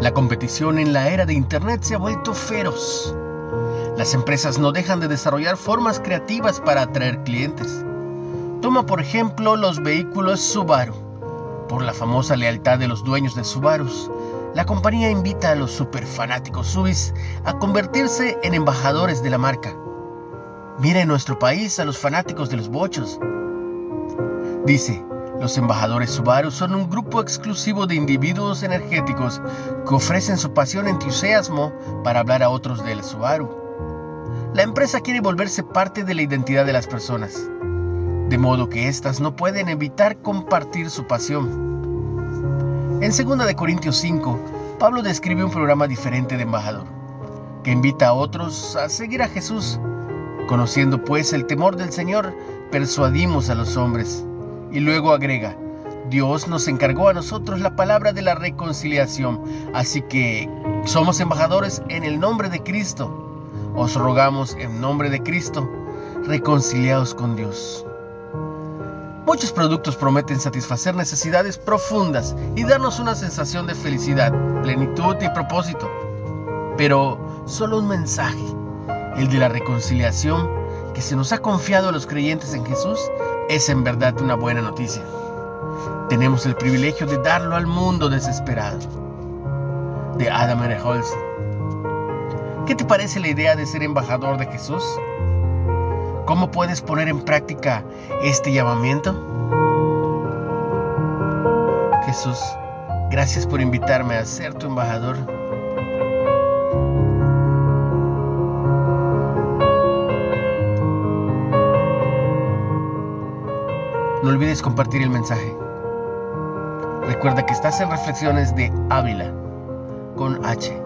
La competición en la era de Internet se ha vuelto feroz. Las empresas no dejan de desarrollar formas creativas para atraer clientes. Toma por ejemplo los vehículos Subaru. Por la famosa lealtad de los dueños de Subaru, la compañía invita a los superfanáticos Subis a convertirse en embajadores de la marca. Mira en nuestro país a los fanáticos de los bochos. Dice, los embajadores Subaru son un grupo exclusivo de individuos energéticos que ofrecen su pasión y entusiasmo para hablar a otros del Subaru. La empresa quiere volverse parte de la identidad de las personas, de modo que éstas no pueden evitar compartir su pasión. En 2 Corintios 5, Pablo describe un programa diferente de embajador, que invita a otros a seguir a Jesús. Conociendo pues el temor del Señor, persuadimos a los hombres y luego agrega, Dios nos encargó a nosotros la palabra de la reconciliación, así que somos embajadores en el nombre de Cristo. Os rogamos en nombre de Cristo, reconciliados con Dios. Muchos productos prometen satisfacer necesidades profundas y darnos una sensación de felicidad, plenitud y propósito. Pero solo un mensaje, el de la reconciliación que se nos ha confiado a los creyentes en Jesús, es en verdad una buena noticia. Tenemos el privilegio de darlo al mundo desesperado. De Adam R. ¿Qué te parece la idea de ser embajador de Jesús? ¿Cómo puedes poner en práctica este llamamiento? Jesús, gracias por invitarme a ser tu embajador. No olvides compartir el mensaje. Recuerda que estás en Reflexiones de Ávila con H.